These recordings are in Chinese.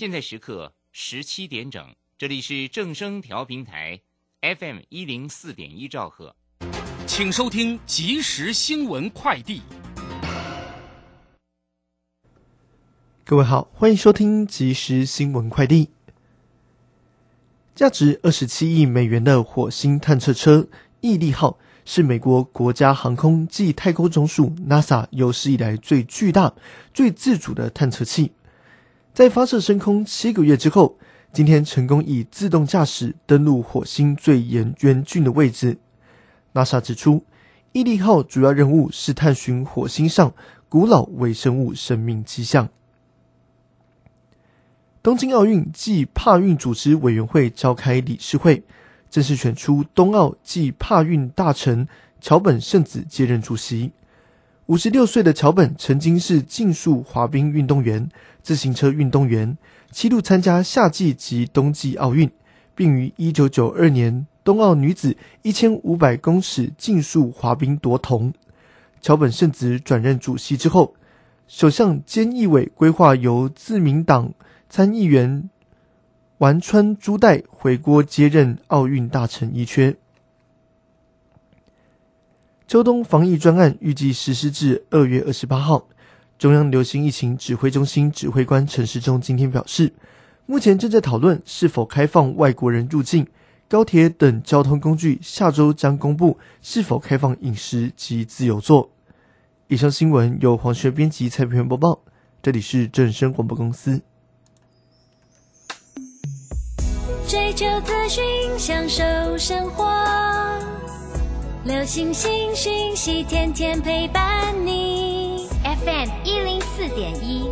现在时刻十七点整，这里是正声调频台，FM 一零四点一兆赫，请收听即时新闻快递。各位好，欢迎收听即时新闻快递。价值二十七亿美元的火星探测车毅力号是美国国家航空暨太空总署 NASA 有史以来最巨大、最自主的探测器。在发射升空七个月之后，今天成功以自动驾驶登陆火星最严严峻的位置。NASA 指出，毅力号主要任务是探寻火星上古老微生物生命迹象。东京奥运暨帕运组织委员会召开理事会，正式选出冬奥暨帕运大臣桥本圣子接任主席。五十六岁的桥本曾经是竞速滑冰运动员、自行车运动员，七度参加夏季及冬季奥运，并于一九九二年冬奥女子一千五百公尺竞速滑冰夺铜。桥本圣子转任主席之后，首相菅义伟规划由自民党参议员丸川朱代回国接任奥运大臣一缺。秋冬防疫专案预计实施至二月二十八号。中央流行疫情指挥中心指挥官陈时中今天表示，目前正在讨论是否开放外国人入境，高铁等交通工具下周将公布是否开放饮食及自由座。以上新闻由黄学编辑、蔡平播报，这里是正声广播公司。追求资讯，享受生活。流星星讯息，天天陪伴你。FM 一零四点一，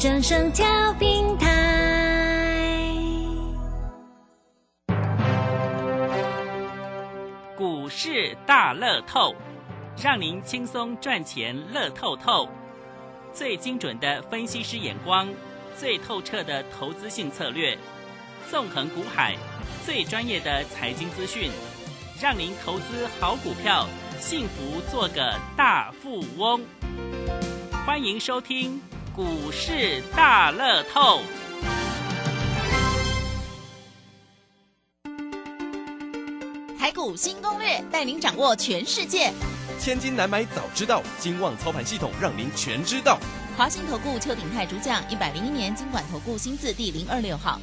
正声调平台。股市大乐透，让您轻松赚钱乐透透。最精准的分析师眼光，最透彻的投资性策略，纵横股海，最专业的财经资讯。让您投资好股票，幸福做个大富翁。欢迎收听股市大乐透。台股新攻略，带您掌握全世界。千金难买早知道，金旺操盘系统让您全知道。华信投顾邱鼎泰主讲，一百零一年经管投顾新字第零二六号。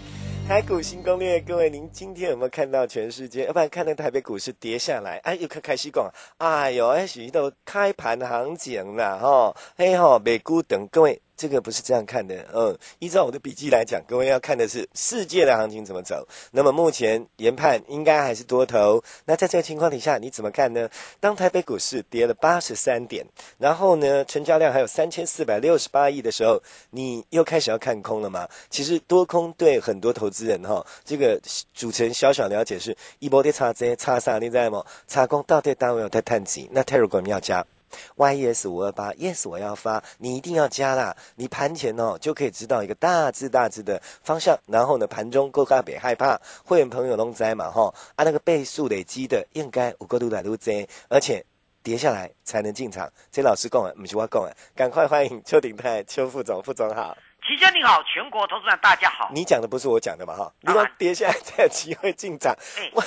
台股新攻略，各位，您今天有没有看到全世界？要不然看到台北股市跌下来，哎，又开开始讲，哎呦，哎，许都开盘行情了吼，嘿吼，美股等各位。这个不是这样看的，嗯，依照我的笔记来讲，各位要看的是世界的行情怎么走。那么目前研判应该还是多头。那在这个情况底下，你怎么看呢？当台北股市跌了八十三点，然后呢，成交量还有三千四百六十八亿的时候，你又开始要看空了吗？其实多空对很多投资人哈，这个主持人小小了解是一波跌差这差啥？你知道吗？差空到底单位有在探底，那泰如果你要加。Yes 五二八，yes 我要发，你一定要加啦！你盘前哦就可以知道一个大致大致的方向，然后呢盘中够卡别害怕，会员朋友拢在嘛哈，按那个倍数累积的应该五个度来都在，而且跌下来才能进场。这老师讲的，不是我讲啊，赶快欢迎邱鼎泰邱副总，副总好。齐先你好，全国投资人大家好。你讲的不是我讲的嘛哈？如果跌下来才有机会进场，我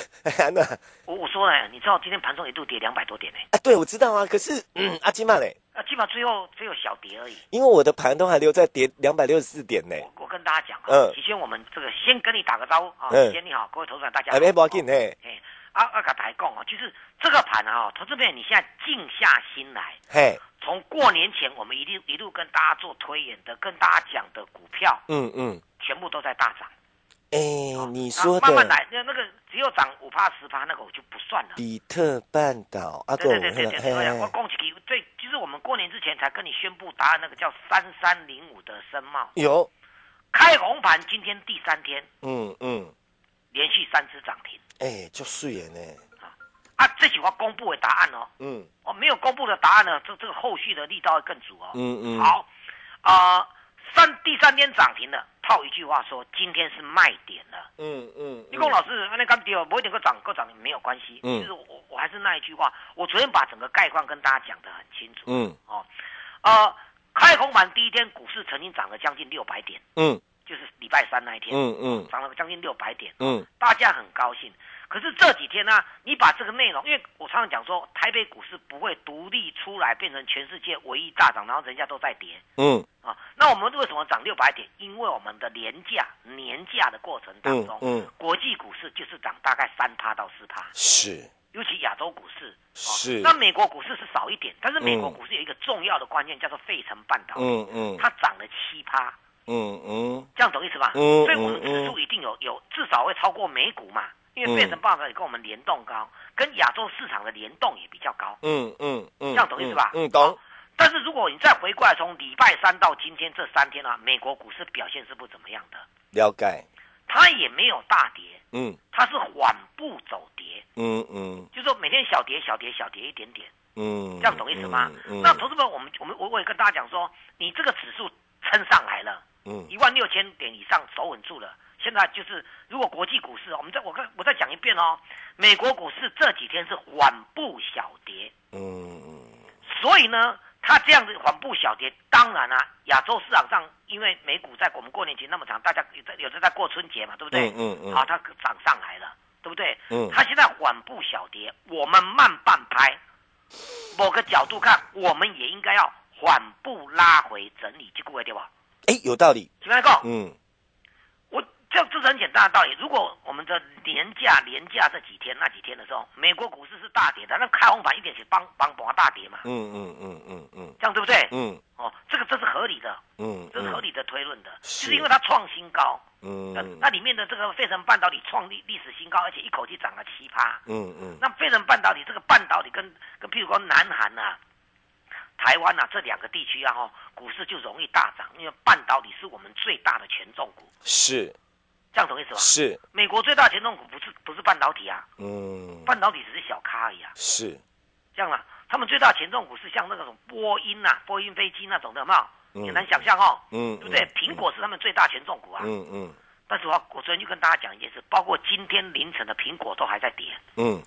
那我我说了，你知道今天盘中一度跌两百多点呢？啊，对，我知道啊。可是嗯，阿基曼嘞？啊，基本最后只有小跌而已。因为我的盘都还留在跌两百六十四点呢。我跟大家讲啊，嗯，齐先我们这个先跟你打个招呼啊，齐先你好，各位投资人大家好。哎，不要紧啊啊，甲大家讲啊，就是这个盘啊，投资朋友你现在静下心来，嘿。从过年前，我们一路一路跟大家做推演的，跟大家讲的股票，嗯嗯，全部都在大涨。哎，你说的慢慢来，那那个只有涨五趴十趴，那个我就不算了。比特半岛啊，对对对对对，我恭喜你，最就是我们过年之前才跟你宣布答案，那个叫三三零五的深茂有开红盘，今天第三天，嗯嗯，连续三次涨停，哎，就顺眼呢。啊，这句话公布的答案哦，嗯，哦，没有公布的答案呢，这这个后续的力道会更足哦，嗯嗯，好，啊，三第三天涨停了，套一句话说，今天是卖点了，嗯嗯，立功老师，那刚跌一定个涨个涨没有关系，嗯，就是我我还是那一句话，我昨天把整个概况跟大家讲的很清楚，嗯，哦，呃，开红盘第一天股市曾经涨了将近六百点，嗯。就是礼拜三那一天，嗯嗯，涨了将近六百点，嗯，大家很高兴。可是这几天呢，你把这个内容，因为我常常讲说，台北股市不会独立出来变成全世界唯一大涨，然后人家都在跌，嗯，啊，那我们为什么涨六百点？因为我们的廉价年假的过程当中，嗯，国际股市就是涨大概三趴到四趴，是，尤其亚洲股市是，那美国股市是少一点，但是美国股市有一个重要的关键叫做费城半导体，嗯嗯，它涨了七趴，嗯嗯，这样懂意思吧？嗯，所以我们指数一定有有至少会超过美股嘛。因为变成报告也跟我们联动高，跟亚洲市场的联动也比较高。嗯嗯嗯，这样懂意思吧？嗯，懂。但是如果你再回过来，从礼拜三到今天这三天啊，美国股市表现是不怎么样的。了解。它也没有大跌。嗯。它是缓步走跌。嗯嗯。就说每天小跌小跌小跌一点点。嗯。这样懂意思吗？那同志们，我们我们我我也跟大家讲说，你这个指数撑上来了，嗯，一万六千点以上守稳住了。现在就是，如果国际股市，我们再我看我再讲一遍哦，美国股市这几天是缓步小跌，嗯，所以呢，它这样子缓步小跌，当然啊，亚洲市场上，因为美股在我们过年前那么长，大家有在有的在过春节嘛，对不对？嗯嗯，好，它涨上来了，对不对？嗯，它现在缓步小跌，我们慢半拍，某个角度看，我们也应该要缓步拉回整理，这个对吧？哎，有道理，怎么样？嗯。这这是很简单的道理。如果我们的年假、年假这几天、那几天的时候，美国股市是大跌的，那开红盘一点是帮帮帮大跌嘛？嗯嗯嗯嗯嗯，这样对不对？嗯，哦，这个这是合理的，嗯，这是合理的推论的，就是因为它创新高，嗯，那里面的这个费城半导体创历历史新高，而且一口气涨了七趴，嗯嗯，那费城半导体这个半导体跟跟譬如说南韩啊、台湾呐这两个地区啊哈，股市就容易大涨，因为半导体是我们最大的权重股，是。这样懂意思吧？是。美国最大权重股不是不是半导体啊，嗯，半导体只是小咖而已啊。是。这样啊，他们最大权重股是像那种波音呐、波音飞机那种的，有没有？很难想象哦，嗯，对不对？苹果是他们最大权重股啊，嗯嗯。但是我我昨天就跟大家讲一件事，包括今天凌晨的苹果都还在跌，嗯，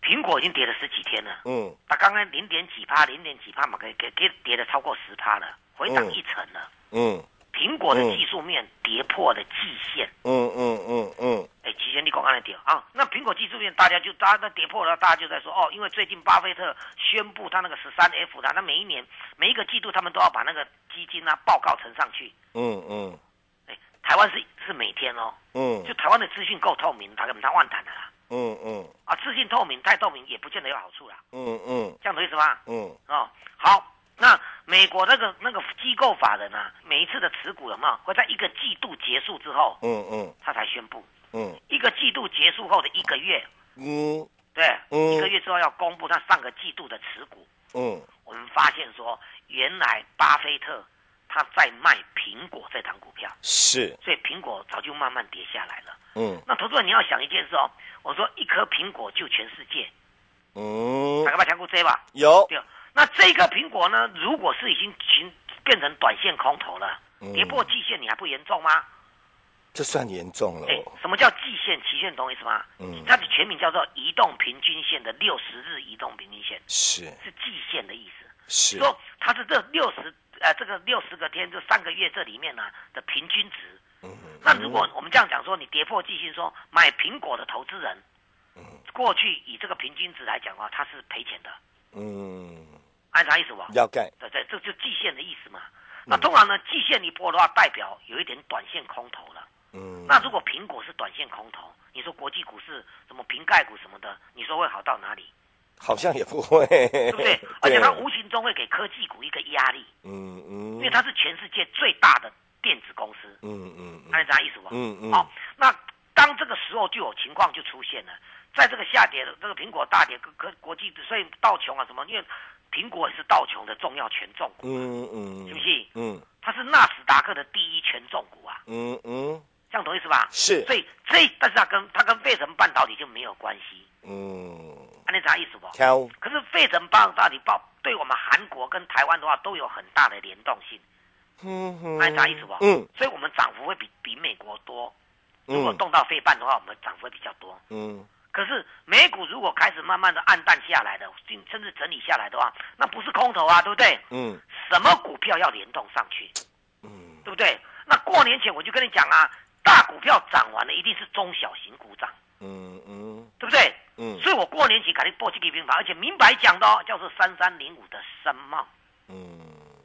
苹果已经跌了十几天了，嗯，它刚刚零点几趴，零点几趴嘛，给给给跌了超过十趴了，回涨一成了，嗯。苹果的技术面跌破了季线，嗯嗯嗯嗯，哎，期限你讲安的跌啊？那苹果技术面大家就大家那跌破了，大家就在说哦，因为最近巴菲特宣布他那个十三 F 的，那每一年每一个季度他们都要把那个基金啊报告呈上去。嗯嗯，哎，台湾是是每天哦，嗯，就台湾的资讯够透明，他跟他万谈的啦。嗯嗯，啊，资讯透明太透明也不见得有好处啦。嗯嗯，这样懂意思吗？嗯，哦，好。那美国那个那个机构法人啊，每一次的持股有没有？会在一个季度结束之后，嗯嗯，他才宣布，嗯，一个季度结束后的一个月，嗯，对，嗯，一个月之后要公布他上个季度的持股，嗯，我们发现说，原来巴菲特他在卖苹果这档股票，是，所以苹果早就慢慢跌下来了，嗯，那投资人你要想一件事哦，我说一颗苹果救全世界，嗯，大家把强股追吧，有，对。那这个苹果呢？如果是已经经变成短线空头了，跌破季线，你还不严重吗？这算严重了。哎，什么叫季线、期限？懂我意思吗？嗯，它的全名叫做移动平均线的六十日移动平均线，是是季线的意思。是说它是这六十呃这个六十个天这三个月这里面呢的平均值。嗯，那如果我们这样讲说，你跌破季线，说买苹果的投资人，嗯，过去以这个平均值来讲的话，他是赔钱的。嗯。按啥意思吧？要盖，对对，这就季线的意思嘛。那通常呢，季线一波的话，代表有一点短线空头了。嗯。那如果苹果是短线空头，你说国际股市什么瓶盖股什么的，你说会好到哪里？好像也不会，对不对？而且它无形中会给科技股一个压力。嗯嗯。因为它是全世界最大的电子公司。嗯嗯。按啥意思吧？嗯嗯。好，那当这个时候就有情况就出现了，在这个下跌的这个苹果大跌，科国际所以道琼啊什么，因为。苹果也是道琼的重要权重股，嗯嗯，是不是？嗯，它是纳斯达克的第一权重股啊，嗯嗯，这样懂意思吧？是，所以这但是它跟它跟费城半导体就没有关系，嗯，那啥意思不？挑，可是费城半导体报对我们韩国跟台湾的话都有很大的联动性，嗯哼，那啥意思不？嗯，所以我们涨幅会比比美国多，如果动到费半的话，我们涨幅会比较多，嗯。可是美股如果开始慢慢的暗淡下来的，甚至整理下来的话，那不是空头啊，对不对？嗯。什么股票要联动上去？嗯，对不对？那过年前我就跟你讲啊，大股票涨完了，一定是中小型股涨。嗯嗯，对不对？嗯，所以我过年前肯定报这个平法，而且明白讲的哦，叫做三三零五的深茂。嗯，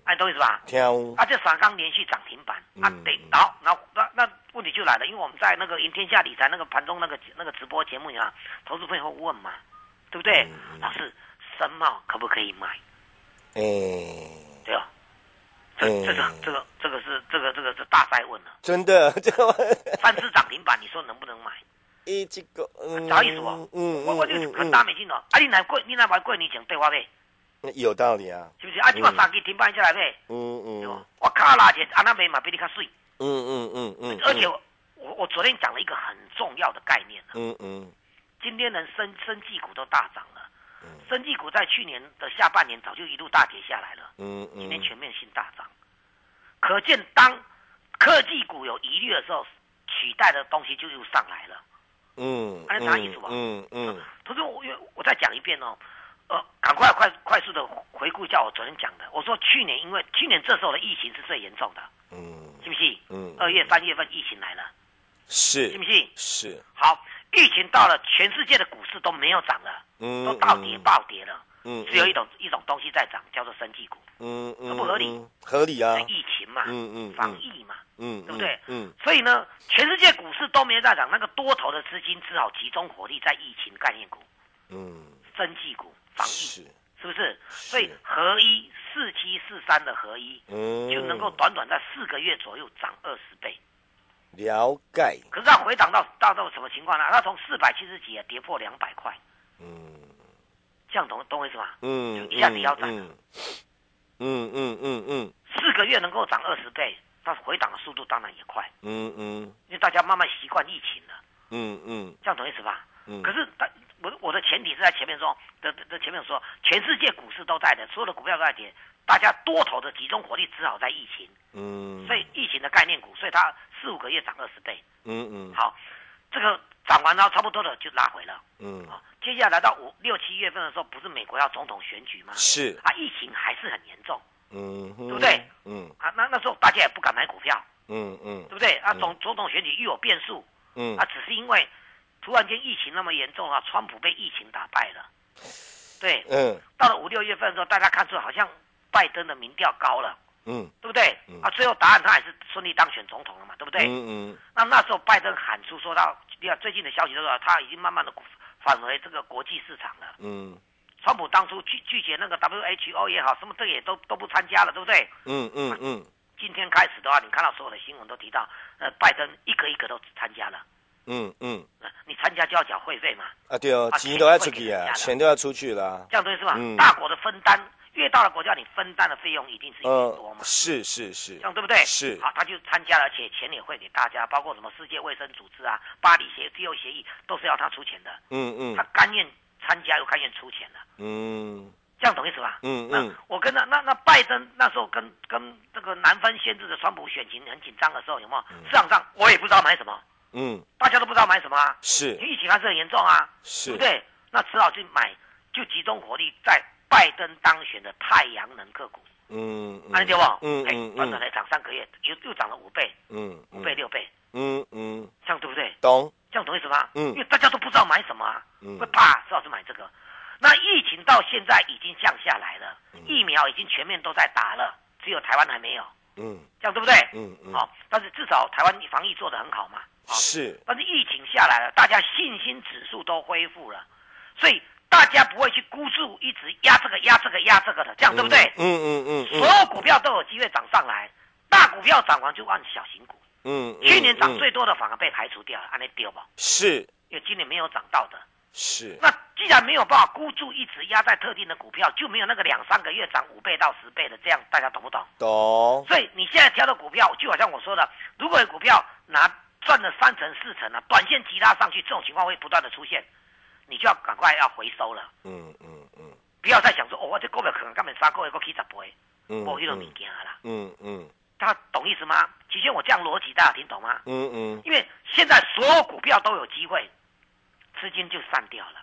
哎，懂意思吧？听。啊，这三刚连续涨停板啊，对，好，然后那那问题就来了，因为我们在那个赢天下理财那个盘中那个那个直播节目啊，投资朋友问嘛，对不对？老师，深茂可不可以买？哎，对啊。这这个这个这个是这个这个是大灾问了。真的，这个三次涨停板，你说能不能买？一这个，不好意思哦，嗯我我就很大没劲哦。啊，你来贵，你来买贵，你讲对话呗。有道理啊。是不是？啊，今晚三支停板下来呗。嗯嗯。我靠，拉钱，安那边嘛比你较水。嗯嗯嗯嗯。而且我我昨天讲了一个很重要的概念嗯嗯。今天人生生技股都大涨了。嗯。生技股在去年的下半年早就一路大跌下来了。嗯嗯。今天全面性大涨，可见当科技股有疑虑的时候，取代的东西就又上来了。嗯，还啥意思吧？嗯嗯，同时我我再讲一遍哦，呃，赶快快快速的回顾一下我昨天讲的。我说去年因为去年这时候的疫情是最严重的，嗯，信不信？嗯，二月三月份疫情来了，是，信不信？是。好，疫情到了，全世界的股市都没有涨了，嗯，都倒跌暴跌了，嗯，只有一种一种东西在涨，叫做生技股，嗯嗯，合不合理？合理啊，疫情嘛，嗯嗯，防疫嘛。嗯，对不对？嗯，所以呢，全世界股市都没在涨，那个多头的资金只好集中火力在疫情概念股，嗯，生技股、防疫，是是不是？所以合一四七四三的合一，嗯，就能够短短在四个月左右涨二十倍。了解。可是它回档到到到什么情况呢？它从四百七十几啊跌破两百块，嗯，这样懂懂我意思吗？嗯，就一下子要涨了。嗯嗯嗯嗯，四个月能够涨二十倍。它回档的速度当然也快，嗯嗯，因为大家慢慢习惯疫情了，嗯嗯，这样懂意思吧？嗯。可是，但我我的前提是在前面说的的前面说，全世界股市都在的，所有的股票都在跌，大家多头的集中火力只好在疫情，嗯，所以疫情的概念股，所以它四五个月涨二十倍，嗯嗯。好，这个涨完了差不多的就拉回了，嗯。好，接下来到五六七月份的时候，不是美国要总统选举吗？是。啊，疫情还是很严重。嗯，对不对？嗯，啊，那那时候大家也不敢买股票，嗯嗯，对不对？啊，总总统选举又有变数，嗯，啊，只是因为突然间疫情那么严重啊，川普被疫情打败了，对，嗯，到了五六月份的时候，大家看出好像拜登的民调高了，嗯，对不对？啊，最后答案他还是顺利当选总统了嘛，对不对？嗯嗯，那那时候拜登喊出说到，你看最近的消息都说他已经慢慢的返回这个国际市场了，嗯。川普当初拒拒绝那个 WHO 也好，什么这也都都不参加了，对不对？嗯嗯嗯。今天开始的话，你看到所有的新闻都提到，呃，拜登一个一个都参加了。嗯嗯。你参加就要缴会费嘛？啊对哦，钱都要出去啊，钱都要出去了。这样对是吧？大国的分担，越大的国家，你分担的费用一定是越多嘛？是是是。这样对不对？是。好，他就参加了，而且钱也会给大家，包括什么世界卫生组织啊、巴黎协自由协议，都是要他出钱的。嗯嗯。他甘愿。参加又甘愿出钱的，嗯，这样懂意思吧？嗯嗯，我跟那那那拜登那时候跟跟这个南方先知的川普选情很紧张的时候，有没有？市场上我也不知道买什么，嗯，大家都不知道买什么啊，是，疫情还是很严重啊，是，对不对？那只好去买，就集中火力在拜登当选的太阳能个股，嗯，安对不？嗯嗯，短短才涨三个月，又又涨了五倍，嗯，五倍六倍，嗯嗯，这样对不对？懂。这样懂意思吗？嗯，因为大家都不知道买什么啊，会怕，只好是买这个。那疫情到现在已经降下来了，疫苗已经全面都在打了，只有台湾还没有。嗯，这样对不对？嗯嗯。好，但是至少台湾防疫做得很好嘛。是。但是疫情下来了，大家信心指数都恢复了，所以大家不会去孤注一直压这个压这个压这个的，这样对不对？嗯嗯嗯。所有股票都有机会涨上来，大股票涨完就按小型股。嗯，去年涨最多的反而被排除掉了，按那丢吧。是，因为今年没有涨到的。是。那既然没有办法孤注一掷压在特定的股票，就没有那个两三个月涨五倍到十倍的，这样大家懂不懂？懂。所以你现在挑的股票，就好像我说的，如果有股票拿赚了三成四成啊，短线急拉上去，这种情况会不断的出现，你就要赶快要回收了。嗯嗯嗯。不要再想说，哦，我这股票可能根本三个月过起十倍，嗯，无迄种物件啦。嗯嗯。他懂意思吗？其实我这样逻辑，大家听懂吗？嗯嗯。因为现在所有股票都有机会，资金就散掉了。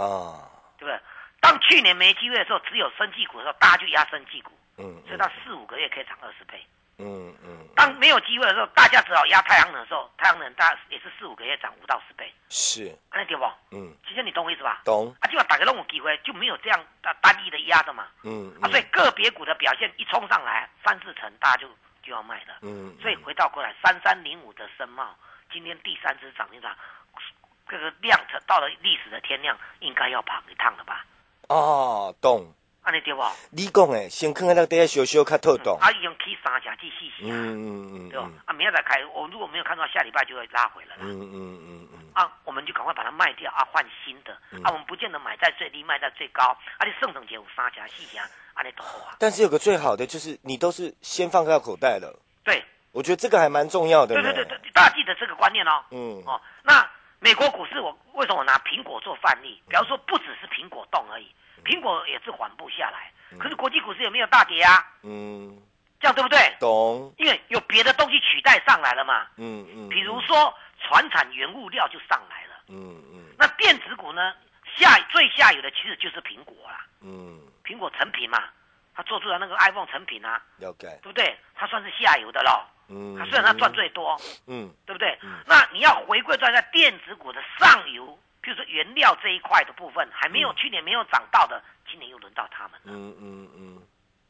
啊，对不对？当去年没机会的时候，只有生技股的时候，大家就压生技股。嗯。所以它四五个月可以涨二十倍。嗯嗯。当没有机会的时候，大家只好压太阳能的时候，太阳能大也是四五个月涨五到十倍。是。看得对不？嗯。其实你懂我意思吧？懂。啊，就要打个那种机会，就没有这样单单一的压的嘛。嗯。啊，所以个别股的表现一冲上来，三四成，大家就就要卖了。嗯。所以回到过来，三三零五的深茂，今天第三只涨停板，这个量到了历史的天量，应该要跑一趟了吧？哦，懂。安尼对不？你讲诶，先看看那底下小小较透懂。啊，用起三成至四成。嗯嗯嗯，对吧？啊，明天再开，我如果没有看到，下礼拜就会拉回来了。嗯嗯嗯嗯。啊，我们就赶快把它卖掉啊，换新的。啊，我们不见得买在最低，卖在最高。啊，你剩剩钱有三成四成，安尼都好啊。但是有个最好的就是，你都是先放到口袋了。对。我觉得这个还蛮重要的。对对对对，大家记得这个观念哦。嗯。哦，那美国股市，我为什么拿苹果做范例？比方说，不只是苹果动而已，苹果也是缓步下来。可是国际股市有没有大跌啊？嗯，这样对不对？懂。因为有别的东西取代上来了嘛。嗯嗯。比如说，船产原物料就上来了。嗯嗯。那电子股呢？下最下游的其实就是苹果啦。嗯。苹果成品嘛，它做出来那个 iPhone 成品啊。了解。对不对？它算是下游的咯。嗯。它虽然它赚最多。嗯。对不对？那你要回归在在电子股的上游，比如说原料这一块的部分，还没有去年没有涨到的。今年又轮到他们了，嗯嗯嗯，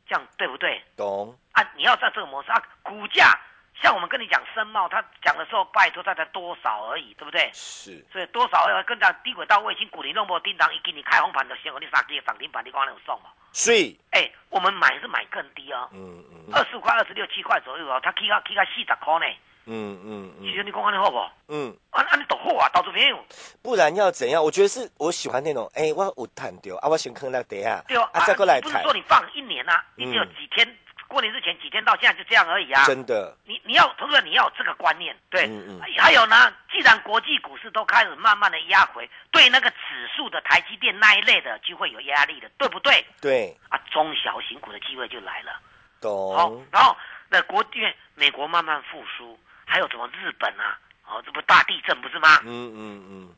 这样对不对？懂啊！你要在这个模式啊，股价像我们跟你讲深茂，他讲的时候拜托他才多少而已，对不对？是，所以多少要跟讲低轨道卫星股，你弄不叮当一给你开红盘的，先我你杀跌涨停板，你光有送嘛？所以，哎，我们买是买更低哦，嗯嗯，二十五块、二十六七块左右哦，他起到起到四十块呢。嗯嗯嗯，其实你讲安尼好不？嗯，安安尼都好啊，到处没有。不然要怎样？我觉得是我喜欢那种，哎，我有谈掉啊，我先坑那底下，对啊，再过来不是说你放一年啊，你只有几天，过年之前几天到现在就这样而已啊。真的，你你要同学你要有这个观念，对，嗯嗯。还有呢，既然国际股市都开始慢慢的压回，对那个指数的台积电那一类的就会有压力的，对不对？对。啊，中小型股的机会就来了。懂。好，然后那国因为美国慢慢复苏。还有什么日本啊？哦，这不大地震不是吗？嗯嗯嗯，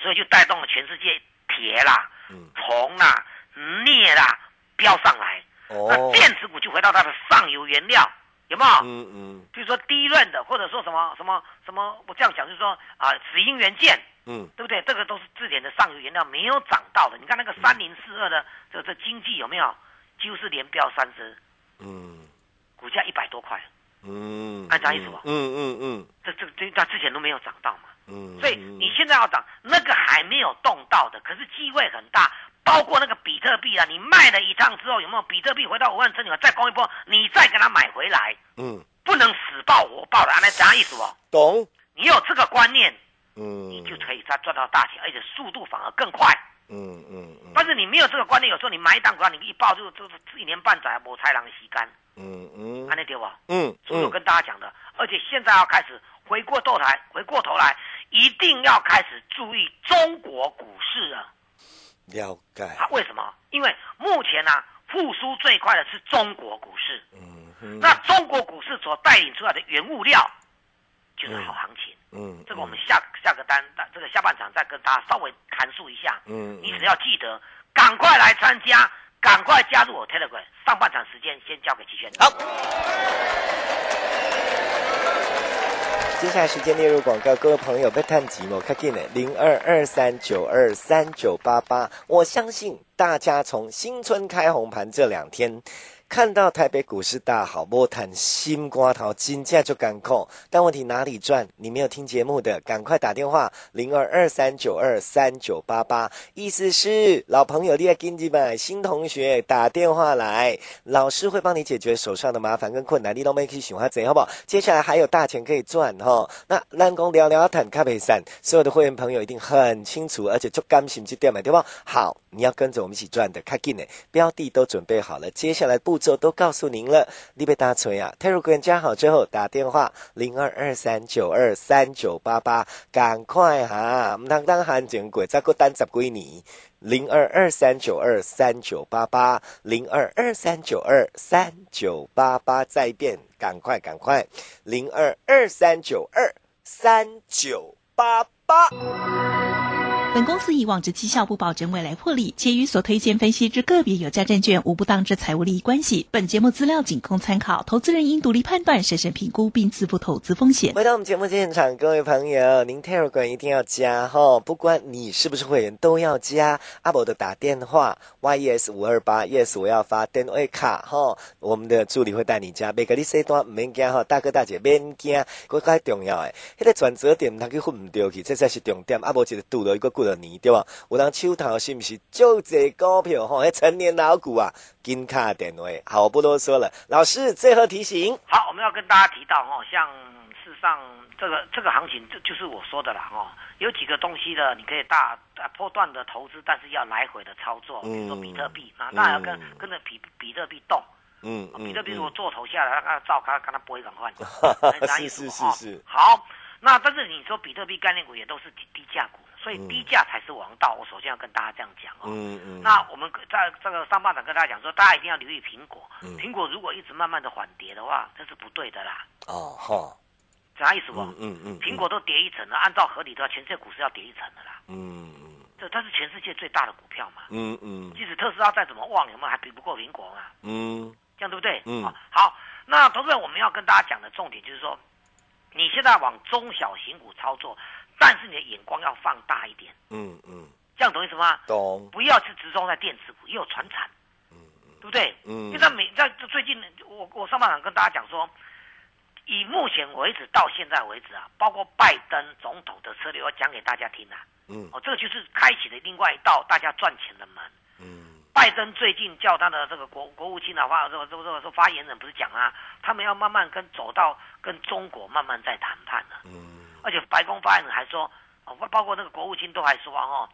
所以就带动了全世界铁啦、铜啦、镍啦飙上来。哦，那电子股就回到它的上游原料，有没有？嗯嗯。比如说低润的，或者说什么什么什么，我这样讲就是说啊，紫英元件，嗯，对不对？这个都是字典的上游原料，没有涨到的。你看那个三零四二的这这经济有没有？几乎是连标三只，嗯，股价一百多块。嗯，按啥意思不？嗯嗯嗯，这这这它之前都没有涨到嘛，嗯，所以你现在要涨，那个还没有动到的，可是机会很大。包括那个比特币啊，你卖了一趟之后，有没有比特币回到五万成，你再攻一波，你再给它买回来，嗯，不能死爆活爆的，那啥意思不？懂？你有这个观念，嗯，你就可以再赚到大钱，而且速度反而更快。嗯嗯嗯。但是你没有这个观念，有时候你买一档股票，你一爆就就是一年半载没豺狼洗干。嗯嗯，安那对吧？嗯，所以我跟大家讲的，而且现在要开始回过头来，回过头来，一定要开始注意中国股市了。了解。啊，为什么？因为目前呢，复苏最快的是中国股市。嗯嗯。那中国股市所带领出来的原物料，就是好行情。嗯。这个我们下下个单，这个下半场再跟大家稍微阐述一下。嗯。你只要记得，赶快来参加。赶快加入我 Telegram，上半场时间先交给齐轩。好，接下来时间列入广告，各位朋友别叹寂寞，看见了零二二三九二三九八八，我相信大家从新春开红盘这两天。看到台北股市大好，莫谈心瓜头，金价就敢控。但问题哪里赚？你没有听节目的，赶快打电话零二二三九二三九八八。意思是老朋友你在跟几买，新同学打电话来，老师会帮你解决手上的麻烦跟困难。你都没去喜欢怎好不好？接下来还有大钱可以赚哈。那南宫聊聊谈咖啡散，所有的会员朋友一定很清楚，而且就甘心去店买对不？好，你要跟着我们一起赚的，卡紧呢，标的都准备好了，接下来不。步骤都告诉您了，你被打锤啊！泰如果加好之后打电话零二二三九二三九八八，赶快哈！唔当当喊正贵，再过单十归你零二二三九二三九八八零二二三九二三九八八，再变，赶快赶快零二二三九二三九八八。本公司以往之绩效不保证未来获利，且与所推荐分析之个别有价证券无不当之财务利益关系。本节目资料仅供参考，投资人应独立判断、审慎评估并自负投资风险。回到我们节目现场，各位朋友，您 Telegram 一定要加哈，不管你是不是会员都要加。阿伯的打电话，yes 五二八，yes 我要发电话卡哈，我们的助理会带你加。每个你 C 端免惊哈，大哥大姐免惊，嗰个重要诶，迄个转折点，他去混唔掉去，这才是重点。阿伯一个拄到一个。的年对吧？有人手头是不是就这股票吼？成年老股啊，金卡点位。好，我不多说了。老师最后提醒，好，我们要跟大家提到哈，像事实上这个这个行情，就就是我说的啦哦。有几个东西的，你可以大啊波段的投资，但是要来回的操作。比如说比特币啊，那要跟跟着比比特币动。嗯比特币如果做头下来，让它照它，看它不会赶快。是是是是。好，那但是你说比特币概念股也都是低低价股。所以低价才是王道，我首先要跟大家这样讲哦。嗯嗯。那我们在这个上半场跟大家讲说，大家一定要留意苹果。嗯。苹果如果一直慢慢的缓跌的话，这是不对的啦。哦哈。啥意思不？嗯嗯。苹果都跌一层了，按照合理的话，全世界股市要跌一层的啦。嗯嗯。这它是全世界最大的股票嘛。嗯嗯。即使特斯拉再怎么旺，有没有还比不过苹果嘛？嗯。这样对不对？嗯。好，那同时我们要跟大家讲的重点就是说，你现在往中小型股操作。但是你的眼光要放大一点，嗯嗯，这样懂意思吗？懂。不要去集中在电子股，也有船产，嗯嗯，对不对？嗯。就在每在最近，我我上半场跟大家讲说，以目前为止到现在为止啊，包括拜登总统的策略，我讲给大家听啊，嗯，哦，这个就是开启了另外一道大家赚钱的门，嗯。拜登最近叫他的这个国国务卿的话，这个这个这个说发言人不是讲啊，他们要慢慢跟走到跟中国慢慢在谈判了，嗯。而且白宫发言人还说，哦，包括那个国务卿都还说哦，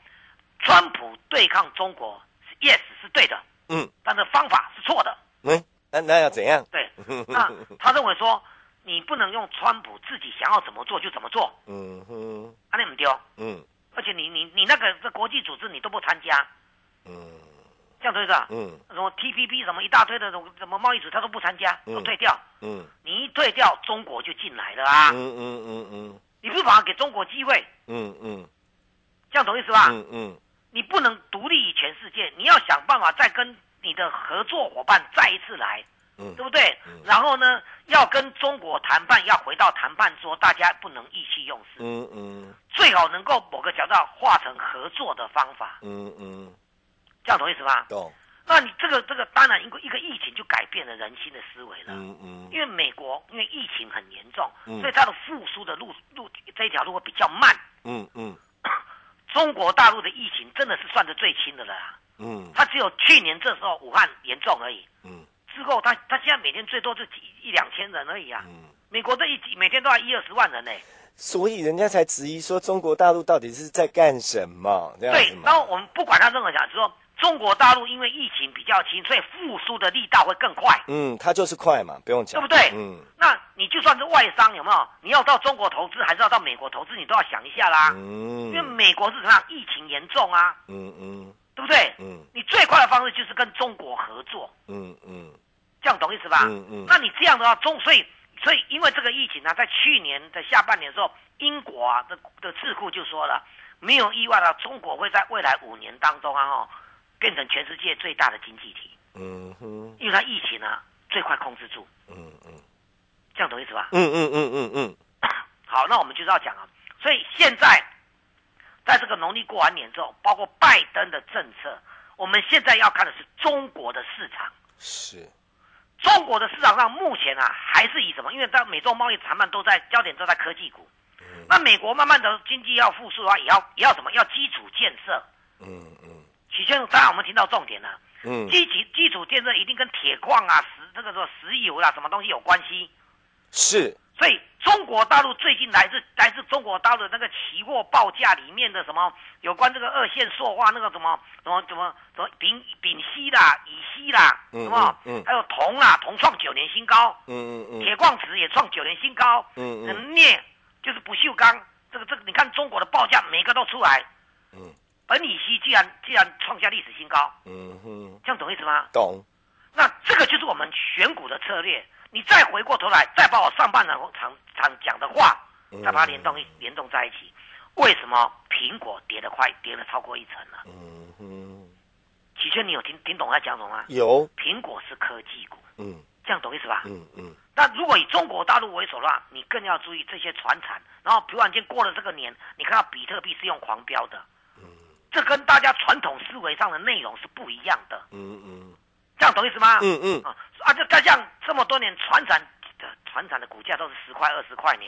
川普对抗中国是 yes 是对的，嗯，但是方法是错的，嗯，那那要怎样？对，那他认为说，你不能用川普自己想要怎么做就怎么做，嗯哼，他那么丢，嗯，而且你你你那个这国际组织你都不参加，嗯，这样对不对？嗯，什么 T P P 什么一大堆的什么贸易组他都不参加，都退掉，嗯，你一退掉，中国就进来了啊，嗯嗯嗯嗯。你不反而给中国机会？嗯嗯，这样懂意思吧？嗯嗯，你不能独立于全世界，你要想办法再跟你的合作伙伴再一次来，嗯，对不对？然后呢，要跟中国谈判，要回到谈判桌，大家不能意气用事。嗯嗯，最好能够某个角度化成合作的方法。嗯嗯，这样懂意思吧？懂。那你这个这个当然，一个一个疫情就改变了人心的思维了。嗯嗯。因为美国因为疫情很严重，所以它的复苏的路路这一条路会比较慢。嗯嗯。中国大陆的疫情真的是算得最轻的了。嗯。它只有去年这时候武汉严重而已。嗯。之后它它现在每天最多就几一两千人而已啊。嗯。美国这一每天都要一二十万人呢。所以人家才质疑说中国大陆到底是在干什么？对。然后我们不管他任何讲，就说。中国大陆因为疫情比较轻，所以复苏的力道会更快。嗯，它就是快嘛，不用讲，对不对？嗯，那你就算是外商有没有？你要到中国投资，还是要到美国投资？你都要想一下啦。嗯，因为美国是什么？疫情严重啊。嗯嗯，对不对？嗯，你最快的方式就是跟中国合作。嗯嗯，这样懂意思吧？嗯嗯，那你这样的话，中所以所以因为这个疫情呢，在去年的下半年的时候，英国啊的的智库就说了，没有意外的，中国会在未来五年当中啊哈。变成全世界最大的经济体，嗯哼，因为它疫情啊最快控制住，嗯嗯，这样懂意思吧？嗯嗯嗯嗯嗯。好，那我们就是要讲啊，所以现在在这个农历过完年之后，包括拜登的政策，我们现在要看的是中国的市场，是中国的市场上目前啊还是以什么？因为在美洲贸易谈判都在焦点都在科技股，那美国慢慢的经济要复苏的话，也要也要什么？要基础建设，嗯嗯。许先生，刚才我们听到重点了。嗯，基基基础建设一定跟铁矿啊、石这个说石油啦，什么东西有关系？是。所以中国大陆最近来自来自中国大陆那个期货报价里面的什么有关这个二线塑化那个什么什么什么什么丙丙烯啦、乙烯啦，什么嗯，还有铜啊，铜创九年新高。嗯嗯嗯。铁矿石也创九年新高。嗯嗯。镍就是不锈钢，这个这个你看中国的报价每个都出来。嗯。而李希既然既然创下历史新高，嗯哼，这样懂意思吗？懂。那这个就是我们选股的策略。你再回过头来，再把我上半场场场讲的话，再把它联动一联动在一起。为什么苹苹果跌得快跌了超过一成了。嗯哼，齐轩，你有听听懂我在讲什么吗？有，苹果是科技股。嗯，这样懂意思吧？嗯嗯。那如果以中国大陆为首的话，你更要注意这些船产。然后突然间过了这个年，你看到比特币是用狂飙的。嗯。这跟大家传统思维上的内容是不一样的。嗯嗯。这样懂意思吗？嗯嗯。啊啊！就再像这么多年船产的船产的股价都是十块二十块呢。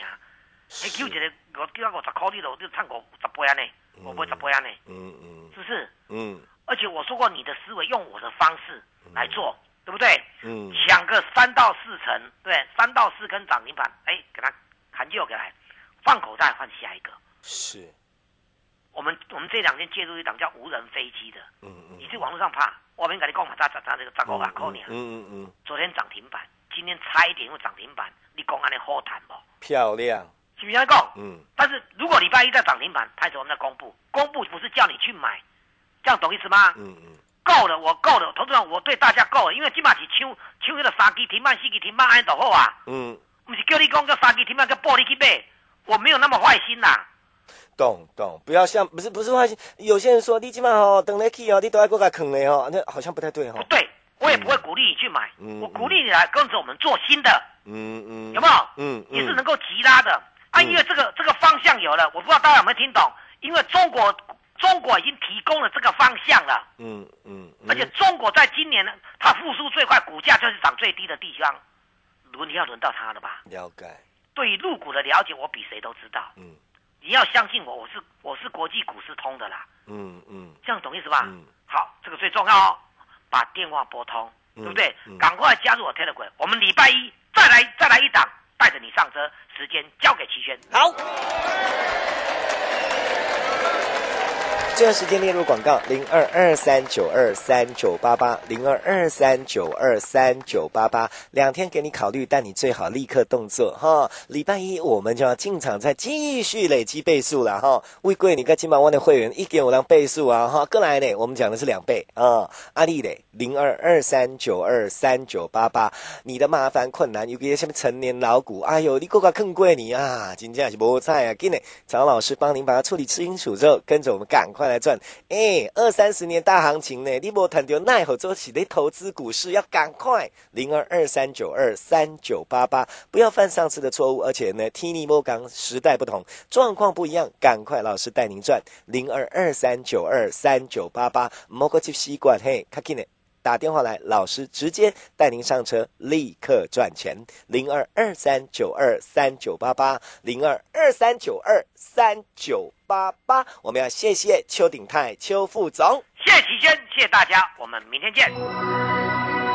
你叫一个我叫我十块你都就唱过十倍呢，我不会十倍呢。嗯嗯。是不是？嗯。而且我说过，你的思维用我的方式来做。对不对？嗯，抢个三到四成，对，三到四根涨停板，哎，给它砍掉给来，放口袋换下一个。是，我们我们这两天介入一档叫无人飞机的，嗯嗯，你去网络上爬，我跟你讲嘛，他他他这个涨高啊，高呢，嗯嗯嗯，昨天涨停板，今天差一点又涨停板，你讲安尼好谈不？漂亮，是不是讲？嗯，但是如果礼拜一再涨停板，拍着我们再公布，公布不是叫你去买，这样懂意思吗？嗯嗯。够了，我够了，投资人，我对大家够了，因为起码是抢抢那个三支停板、四支停板安就好啊。嗯，不是叫你讲叫三支停板叫暴力去买，我没有那么坏心呐。懂懂，不要像不是不是有些人说你起码哦等来去哦，你都要过来坑嘞哦，那好像不太对哈。不对，我也不会鼓励你去买，我鼓励你来跟着我们做新的。嗯嗯，有没有？嗯嗯，也是能够急拉的啊，因为这个这个方向有了，我不知道大家有没有听懂，因为中国。中国已经提供了这个方向了，嗯嗯，而且中国在今年呢，它复苏最快，股价就是涨最低的地方，轮要轮到它了吧？了解。对于入股的了解，我比谁都知道。嗯，你要相信我，我是我是国际股市通的啦。嗯嗯，这样懂意思吧？嗯。好，这个最重要哦，把电话拨通，对不对？赶快加入我 Telegram，我们礼拜一再来再来一档，带着你上车，时间交给齐轩。好。这段时间列入广告：零二二三九二三九八八，零二二三九二三九八八。两天给你考虑，但你最好立刻动作哈。礼拜一我们就要进场，再继续累积倍数了哈。为贵，你个金马湾的会员一点五两倍数啊哈。过来呢，我们讲的是两倍啊。阿丽嘞，零二二三九二三九八八。你的麻烦困难，有个什么成年老股？哎呦，你过个更贵你啊！今天是菠菜啊，给你曹老师帮您把它处理清楚之后，跟着我们赶快。来赚，哎，二三十年大行情呢，你莫谈到奈何做起的投资股市要赶快，零二二三九二三九八八，不要犯上次的错误，而且呢，T 尼莫刚时代不同，状况不一样，赶快老师带您赚，零二二三九二三九八八，莫个去习惯嘿，卡紧的。打电话来，老师直接带您上车，立刻赚钱。零二二三九二三九八八，零二二三九二三九八八。我们要谢谢邱鼎泰邱副总，谢谢齐轩，谢谢大家，我们明天见。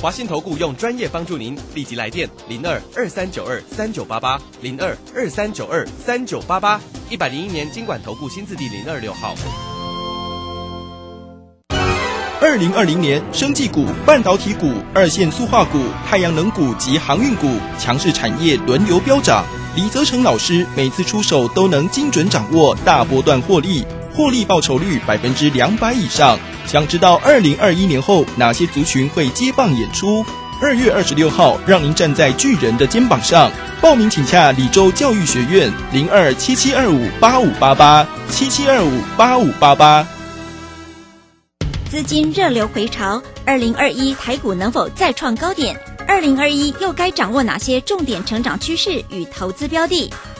华信投顾用专业帮助您，立即来电零二二三九二三九八八零二二三九二三九八八一百零一年经管投顾新字第零二六号。二零二零年，生技股、半导体股、二线塑化股、太阳能股及航运股强势产业轮流飙涨，李泽成老师每次出手都能精准掌握大波段获利。获利报酬率百分之两百以上，想知道二零二一年后哪些族群会接棒演出？二月二十六号，让您站在巨人的肩膀上。报名请洽李州教育学院零二七七二五八五八八七七二五八五八八。资金热流回潮，二零二一台股能否再创高点？二零二一又该掌握哪些重点成长趋势与投资标的？